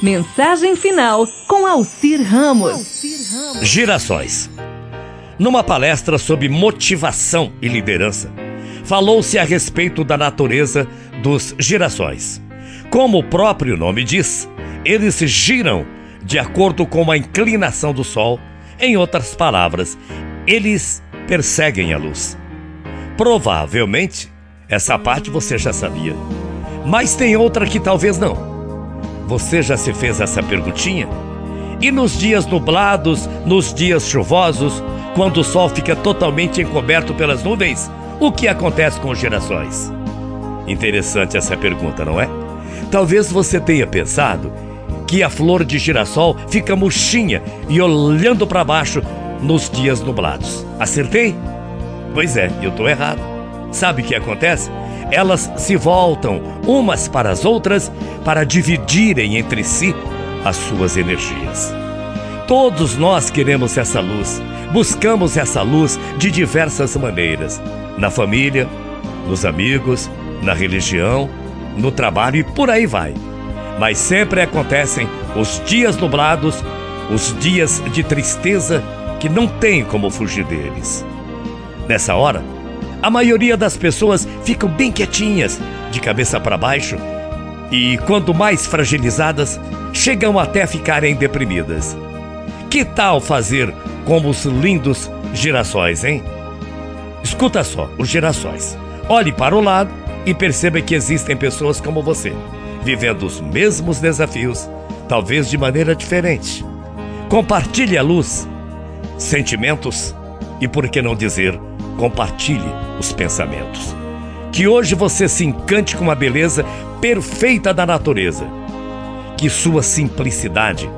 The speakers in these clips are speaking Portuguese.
Mensagem final com Alcir Ramos. Girassóis. Numa palestra sobre motivação e liderança, falou-se a respeito da natureza dos girassóis. Como o próprio nome diz, eles giram de acordo com a inclinação do Sol. Em outras palavras, eles perseguem a luz. Provavelmente, essa parte você já sabia. Mas tem outra que talvez não. Você já se fez essa perguntinha? E nos dias nublados, nos dias chuvosos, quando o sol fica totalmente encoberto pelas nuvens, o que acontece com os girassóis? Interessante essa pergunta, não é? Talvez você tenha pensado que a flor de girassol fica murchinha e olhando para baixo nos dias nublados. Acertei? Pois é, eu estou errado. Sabe o que acontece? Elas se voltam umas para as outras para dividirem entre si as suas energias. Todos nós queremos essa luz, buscamos essa luz de diversas maneiras: na família, nos amigos, na religião, no trabalho e por aí vai. Mas sempre acontecem os dias nublados, os dias de tristeza que não tem como fugir deles. Nessa hora, a maioria das pessoas ficam bem quietinhas, de cabeça para baixo, e quanto mais fragilizadas, chegam até ficarem deprimidas. Que tal fazer como os lindos girassóis, hein? Escuta só, os girassóis. Olhe para o lado e perceba que existem pessoas como você, vivendo os mesmos desafios, talvez de maneira diferente. Compartilhe a luz, sentimentos e, por que não dizer, compartilhe os pensamentos. Que hoje você se encante com a beleza perfeita da natureza. Que sua simplicidade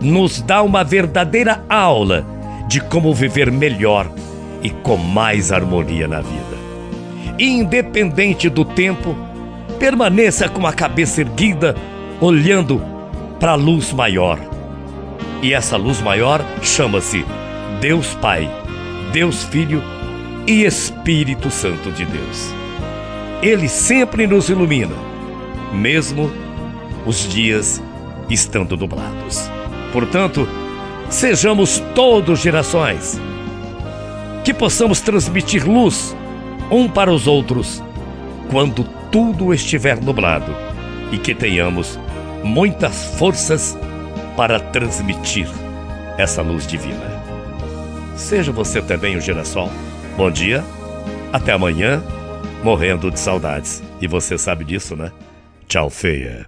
nos dá uma verdadeira aula de como viver melhor e com mais harmonia na vida. Independente do tempo, permaneça com a cabeça erguida, olhando para a luz maior. E essa luz maior chama-se Deus Pai, Deus Filho e Espírito Santo de Deus. Ele sempre nos ilumina, mesmo os dias estando nublados. Portanto, sejamos todos gerações, que possamos transmitir luz um para os outros quando tudo estiver nublado e que tenhamos muitas forças para transmitir essa luz divina. Seja você também o girassol Bom dia, até amanhã, morrendo de saudades. E você sabe disso, né? Tchau, feia.